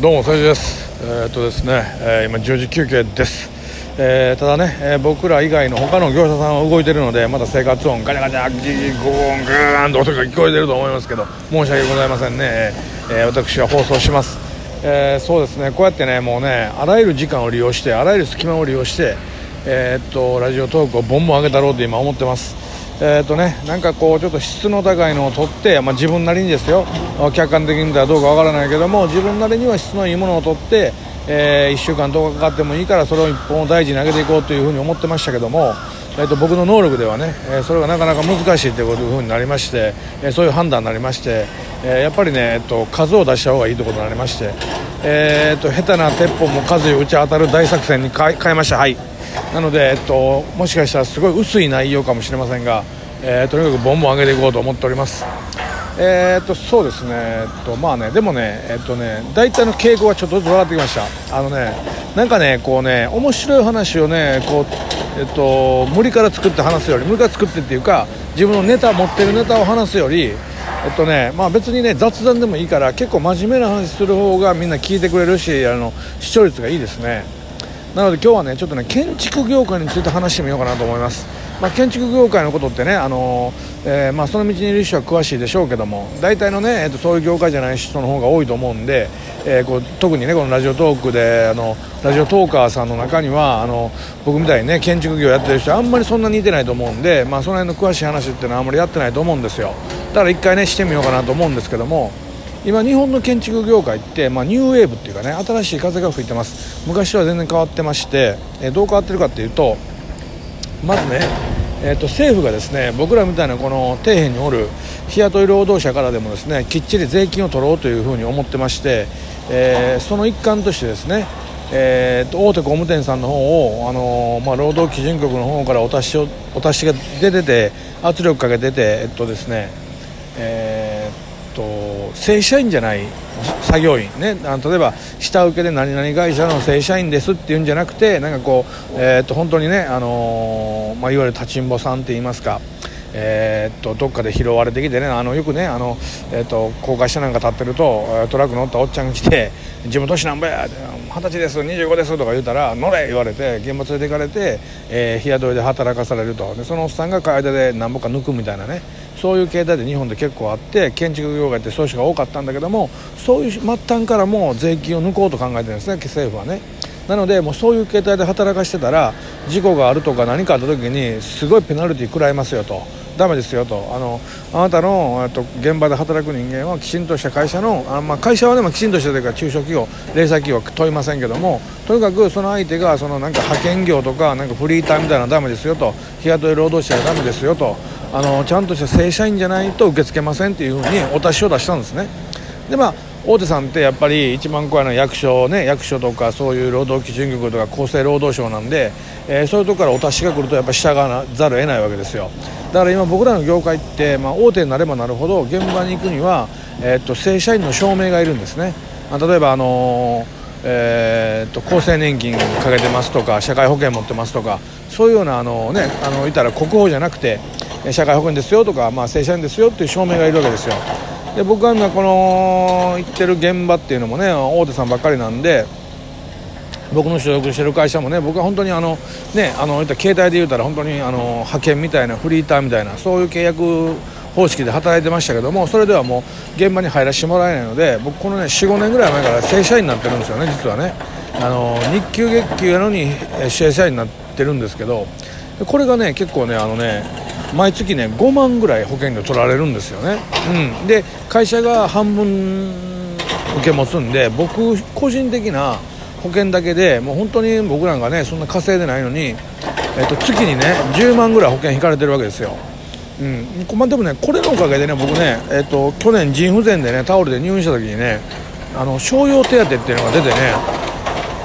どうも、最初です。えーっとですね、えー今10時休憩です。えーただね、えー僕ら以外の他の業者さんは動いてるので、まだ生活音、ガチャガチャ、ギーゴーン、グーンと音が聞こえてると思いますけど、申し訳ございませんね。えー私は放送します。えーそうですね、こうやってね、もうね、あらゆる時間を利用して、あらゆる隙間を利用して、えーっと、ラジオトークをボンボン上げたろうと今思ってます。えーとね、なんかこうちょっと質の高いのを取って、まあ、自分なりにですよ客観的に見たらどうかわからないけども自分なりには質のいいものを取って、え1週間10日かかってもいいからそれを1本を大事に上げていこうというふうに思ってましたけども、えー、と僕の能力ではね、えーそれがなかなか難しいというふうになりまして、えーそういう判断になりまして、えやっぱりね、えー、と数を出した方がいいということになりまして、えー、と下手な鉄砲も数打ち当たる大作戦に変え変えました。はいなので、えっと、もしかしたらすごい薄い内容かもしれませんが、えーとにかくボンボン上げていこうと思っております。えー、っとそうですね、えっとまあね、でもね、えっとね、大体の傾向はちょっとずつ分かってきました。あのね、なんかね、こうね、面白い話をね、こう、えっと、無理から作って話すより、無理から作ってっていうか、自分のネタ、持ってるネタを話すより、えっとね、まあ別にね、雑談でもいいから、結構真面目な話する方がみんな聞いてくれるし、あの、視聴率がいいですね。なので今日はねちょっとね建築業界について話してみようかなと思います、まあ、建築業界のことってね、あのえーまあ、その道にいる人は詳しいでしょうけども大体のね、えーとそういう業界じゃない人の方が多いと思うんで、えーこう特にねこのラジオトークであのラジオトーカーさんの中にはあの僕みたいにね建築業やってる人はあんまりそんなに似てないと思うんで、まあ、その辺の詳しい話っていうのはあんまりやってないと思うんですよ。だから一回ねしてみようかなと思うんですけども今日本の建築業界って、まあ、ニューウェーブっていうかね新しい風が吹いてます。昔は全然変わってまして、えどう変わってるかっていうとまずね、えー、と政府がですね僕らみたいなこの底辺におる日雇い労働者からでもですねきっちり税金を取ろうというふうに思ってまして、えーその一環としてですねえーと大手工務店さんの方を、あのーまあ、労働基準局の方からお達しをお達しが出てて圧力かけててえっとですねえーっと正社員じゃない作業員。ねあの例えば下請けで何々会社の正社員ですっていうんじゃなくてなんかこう、えーっと本当にね、あのーまあ、いわゆる立ちんぼさんって言いますか。えーっとどっかで拾われてきてねあのよくねあの、えーっと高架下なんか立ってるとトラック乗ったおっちゃんが来て「自分年なんぼや二十歳です25です」とか言うたら「乗れ!」言われて現場連れて行かれて、えー日雇いで働かされるとでそのおっさんが間で何ぼか抜くみたいなねそういう形態で日本で結構あって建築業界ってそういう人が多かったんだけどもそういう末端からも税金を抜こうと考えてるんですね政府はね。なのでもうそういう形態で働かしてたら事故があるとか何かあった時にすごいペナルティー食らいますよとダメですよと。あのあなたのと現場で働く人間はきちんとした会社のあ、まあ、会社はでもきちんとしたというか中小企業零細企業は問いませんけどもとにかくその相手がそのなんか派遣業とかなんかフリーターみたいなのはダメですよと。日雇い労働者はダメですよと。あのちゃんとした正社員じゃないと受け付けませんっていうふうにお達しを出したんですね。でまあ大手さんってやっぱり一番怖いの役所ね役所とかそういう労働基準局とか厚生労働省なんで、えーそういうとこからお達しが来るとやっぱ従わざるを得ないわけですよ。だから今僕らの業界って、まあ、大手になればなるほど現場に行くには、えーっと正社員の証明がいるんですね。あ例えばあのーえーっと厚生年金かけてますとか社会保険持ってますとかそういうようなあのねあのいたら国保じゃなくて社会保険ですよとか、まあ、正社員ですよっていう証明がいるわけですよ。で僕が今この行ってる現場っていうのもね大手さんばっかりなんで僕の所属してる会社もね僕は本当にあのねあの携帯で言うたら本当にあの派遣みたいなフリーターみたいなそういう契約方式で働いてましたけどもそれではもう現場に入らせてもらえないので僕このね45年ぐらい前から正社員になってるんですよね実はね。あの日給月給やのに正社員になってるんですけどこれがね結構ねあのね毎月ね5万ぐらい保険料取られるんですよね、うん、で会社が半分受け持つんで僕個人的な保険だけでもう本当に僕なんかねそんな稼いでないのに、えっと、月にね10万ぐらい保険引かれてるわけですよ。うん。まあ、でもねこれのおかげでね僕ね、えっと去年腎不全でねタオルで入院した時にねあの商用手当っていうのが出てね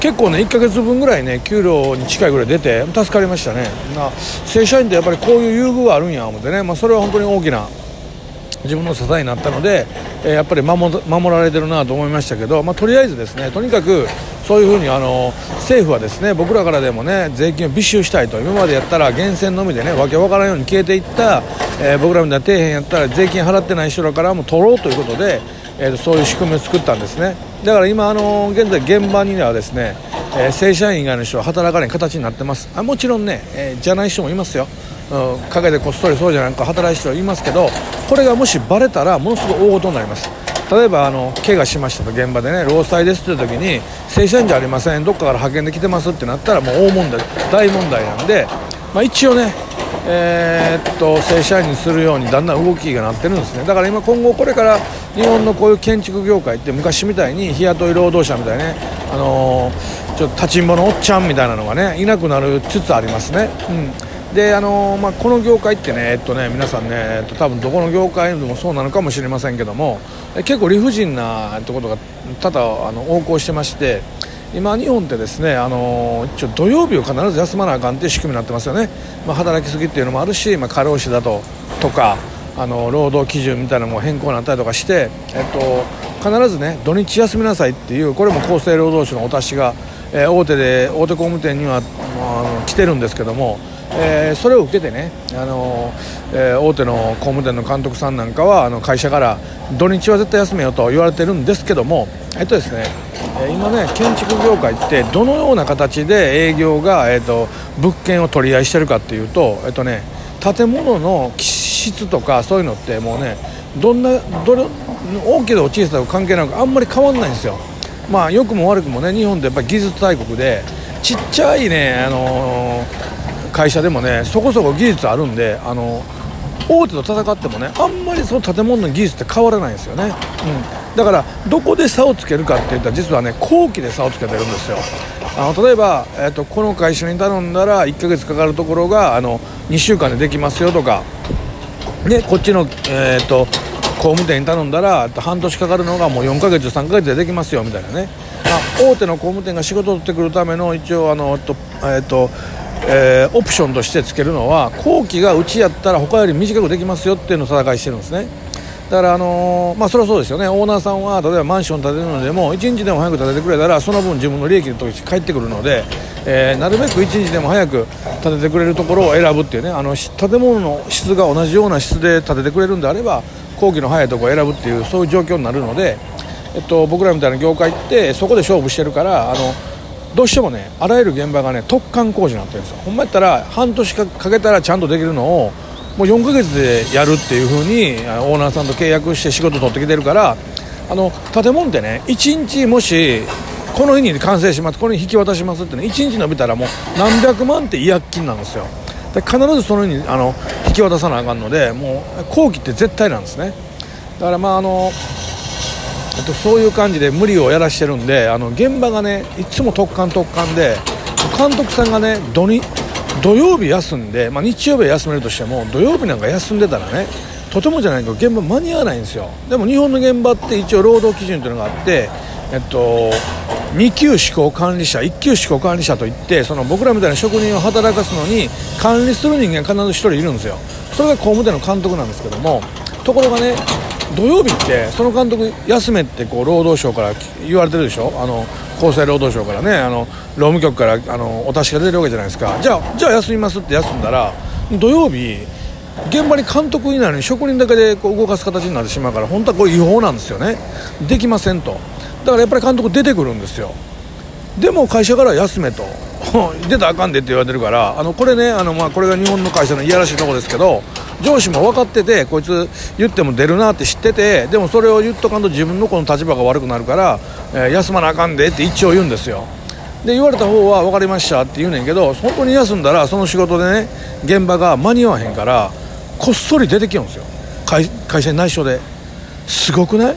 結構ね1ヶ月分ぐらいね給料に近いぐらい出て助かりましたね。な正社員ってやっぱりこういう優遇があるんや思ってね、まあ、それは本当に大きな自分の支えになったので、えーやっぱり守守られてるなと思いましたけど、まあ、とりあえずですねとにかくそういうふうにあの政府はですね僕らからでもね税金を微収したいと今までやったら源泉のみでねわけわからんように消えていった、えー僕らみたいな底辺やったら税金払ってない人らからも取ろうということで、えーそういう仕組みを作ったんですね。だから今あの現在現場にはですね、えー、正社員以外の人は働かない形になってます。あもちろんね、えー、じゃない人もいますよ、うん、陰でこっそりそうじゃなく働いてる人いますけどこれがもしバレたらものすごい大事になります。例えばあの怪我しましたと現場でね労災ですという時に正社員じゃありません。どっかから派遣で来てますってなったらもう大問題大問題なんで、まあ、一応ねえー、っと正社員にするようにだんだん動きがなってるんですね。だから今今後これから日本のこういう建築業界って昔みたいに日雇い労働者みたいねあのー、ちょっと立ちんぼのおっちゃんみたいなのがねいなくなるつつありますね、うん、であのー、まあ、この業界ってねえっとね皆さんね、えっと、多分どこの業界でもそうなのかもしれませんけども結構理不尽なってことが多々あの横行してまして今、日本ってですねあの一応土曜日を必ず休まなあかんっていう仕組みになってますよね、まあ、働きすぎっていうのもあるし、まあ、過労死だととかあの労働基準みたいなのも変更になったりとかして、えっと、必ずね土日休みなさいっていうこれも厚生労働省のお達しが、えー、大手で大手工務店には、まあ、来てるんですけども、えー、それを受けてね、あのえー、大手の工務店の監督さんなんかはあの会社から土日は絶対休めよと言われてるんですけどもえっとですね今ね建築業界ってどのような形で営業が、えーと、物件を取り合いしてるかっていうと、えっとね、建物の気質とかそういうのってもうねどんなどれ大きいと小さいと関係なくあんまり変わんないんですよ。まあ良くも悪くもね日本ってやっぱり技術大国でちっちゃいね、あのー、会社でもねそこそこ技術あるんで、あのー大手と戦ってもねあんまりその建物の技術って変わらないんですよね、うん、だからどこで差をつけるかっていったら実はね後期で差をつけてるんですよ。あの例えば、えーと、この会社に頼んだら1ヶ月かかるところがあの2週間でできますよとかでこっちの、えーと、工務店に頼んだら半年かかるのがもう4ヶ月3ヶ月でできますよみたいなね、まあ、大手の工務店が仕事を取ってくるための一応あのと、えーとえー、オプションとしてつけるのは工期がうちやったら他より短くできますよっていうのを戦いしてるんですね。だから、あのー、まあ、それはそうですよね。オーナーさんは例えばマンション建てるのでも1日でも早く建ててくれたらその分自分の利益の時返ってくるので、えー、なるべく1日でも早く建ててくれるところを選ぶっていうねあの建物の質が同じような質で建ててくれるんであれば工期の早いところを選ぶっていうそういう状況になるので、えっと、僕らみたいな業界ってそこで勝負してるからあのどうしてもねあらゆる現場がね特貫工事になってるんですよ。ほんまやったら半年かけたらちゃんとできるのをもう4ヶ月でやるっていう風にオーナーさんと契約して仕事取ってきてるからあの建物ってね1日もしこの日に完成しますこの日引き渡しますってね1日伸びたらもう何百万って違約金なんですよ。必ずその日にあの引き渡さなあかんのでもう後期って絶対なんですね。だからまああのえっと、そういう感じで無理をやらしてるんであの現場がねいつも特貫特貫で監督さんがね土に土曜日休んで、まあ、日曜日は休めるとしても土曜日なんか休んでたらねとてもじゃないけど現場間に合わないんですよ。でも日本の現場って一応労働基準というのがあってえっと2級施行管理者1級施行管理者といってその僕らみたいな職人を働かすのに管理する人間必ず1人いるんですよ。それが工務店の監督なんですけどもところがね土曜日ってその監督休めってこう労働省から言われてるでしょ？あの厚生労働省からねあの労務局からあのお達しが出てるわけじゃないですか。じゃあじゃあ休みますって休んだら土曜日現場に監督いないのに職人だけでこう動かす形になってしまうから本当はこれ違法なんですよね。できませんと。だからやっぱり監督出てくるんですよ。でも会社から休めと。出たらあかんでって言われてるからあのこれねあの、まあ、これが日本の会社のいやらしいとこですけど上司も分かっててこいつ言っても出るなって知っててでもそれを言っとかんと自分のこの立場が悪くなるから、え、休まなあかんでって一応言うんですよ。で言われた方は分かりましたって言うねんけど本当に休んだらその仕事でね現場が間に合わへんからこっそり出てきよんですよ。会会社に内緒で。すごくない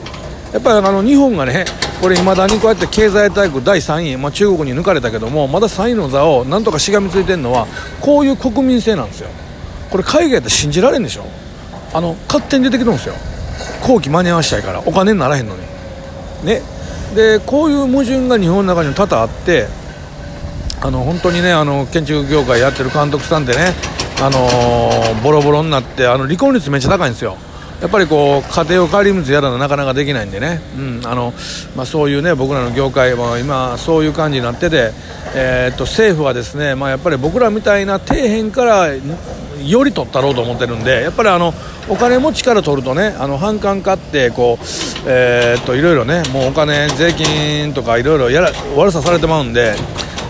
やっぱりあの日本がねこれいまだにこうやって経済大国第3位、まあ、中国に抜かれたけどもまだ3位の座をなんとかしがみついてるのはこういう国民性なんですよ。これ海外ったら信じられんでしょ。あの勝手に出てくるんですよ。後期間に合わしたいからお金にならへんのに。ね。でこういう矛盾が日本の中にも多々あってあの本当にねあの建築業界やってる監督さんってねあのー、ボロボロになってあの離婚率めっちゃ高いんですよ。やっぱりこう家庭を顧みずやらななかなかできないんでね、うんあのまあ、そういうね僕らの業界は今そういう感じになってて、えー、っと政府はですね、まあ、やっぱり僕らみたいな底辺からより取ったろうと思ってるんでやっぱりあのお金持ちから取るとねあの反感買ってこう、えー、っといろいろねもうお金税金とかいろいろやら悪さされてまうんで。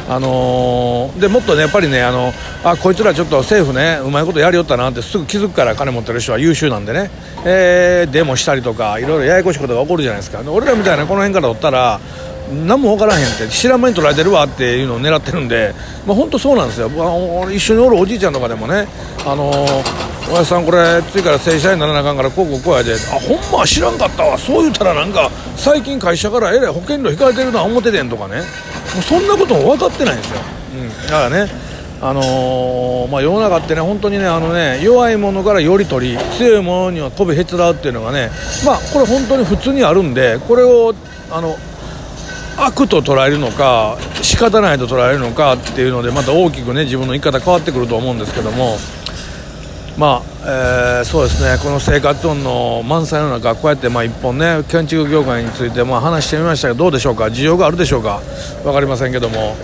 あのー、でもっとねやっぱりねあのあこいつらちょっと政府ねうまいことやりよったなってすぐ気づくから金持ってる人は優秀なんでね、えー、デモしたりとかいろいろややこしいことが起こるじゃないですか俺らみたいなこの辺から取ったら何も分からへんって知らん間に取られてるわっていうのを狙ってるんで、まあ、本当そうなんですよ、まあ、一緒におるおじいちゃんとかでもね、あのー、おやさん、これ次から正社員にならなあかんからこうこうこうやであほんま知らんかったわ。そう言ったらなんか最近会社からえらい保険料引かれてるな思っててんとかね。もうそんなことも分かってないんですよ、うん、だからねあのー、まあ、世の中ってね本当にねあのね弱いものからより取り強いものには飛びへつらうっていうのがねまあこれ本当に普通にあるんでこれをあの悪と捉えるのか仕方ないと捉えるのかっていうのでまた大きくね自分の生き方変わってくると思うんですけども。まあ、えー、そうですね。この生活音の満載の中こうやってまあ一本ね建築業界についてまあ話してみましたがどうでしょうか？需要があるでしょうか？分かりませんけども、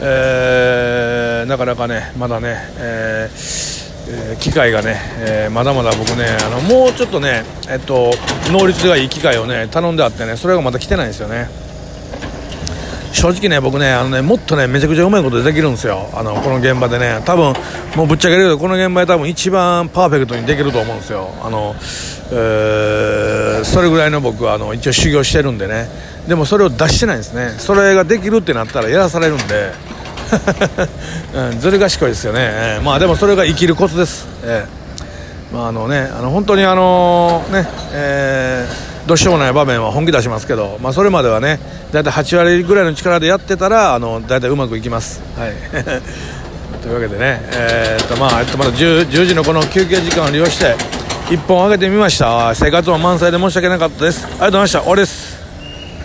えー、なかなかねまだね、えー、機械がね、えー、まだまだ僕ねあのもうちょっとね、えっと、能率がいい機械をね頼んであってねそれがまた来てないんですよね。正直ね僕ねあのねもっとねめちゃくちゃうまいことできるんですよ。あのこの現場でね。多分もうぶっちゃけるけどこの現場で多分一番パーフェクトにできると思うんですよ。あの、えー、それぐらいの僕はあの一応修行してるんでね。でもそれを出してないんですね。それができるってなったらやらされるんで。うん、ずる賢いですよね、えー、まあでもそれが生きるコツです、えー、まああのねあの本当にあのねえーどうしようもない場面は本気出しますけど、まあ、それまではね大体8割ぐらいの力でやってたらあの大体うまくいきます。はい。というわけでね、えー、っとまあ、えっと、まだ 10, 10時のこの休憩時間を利用して1本上げてみました。生活音満載で申し訳なかったです。ありがとうございました。終わりです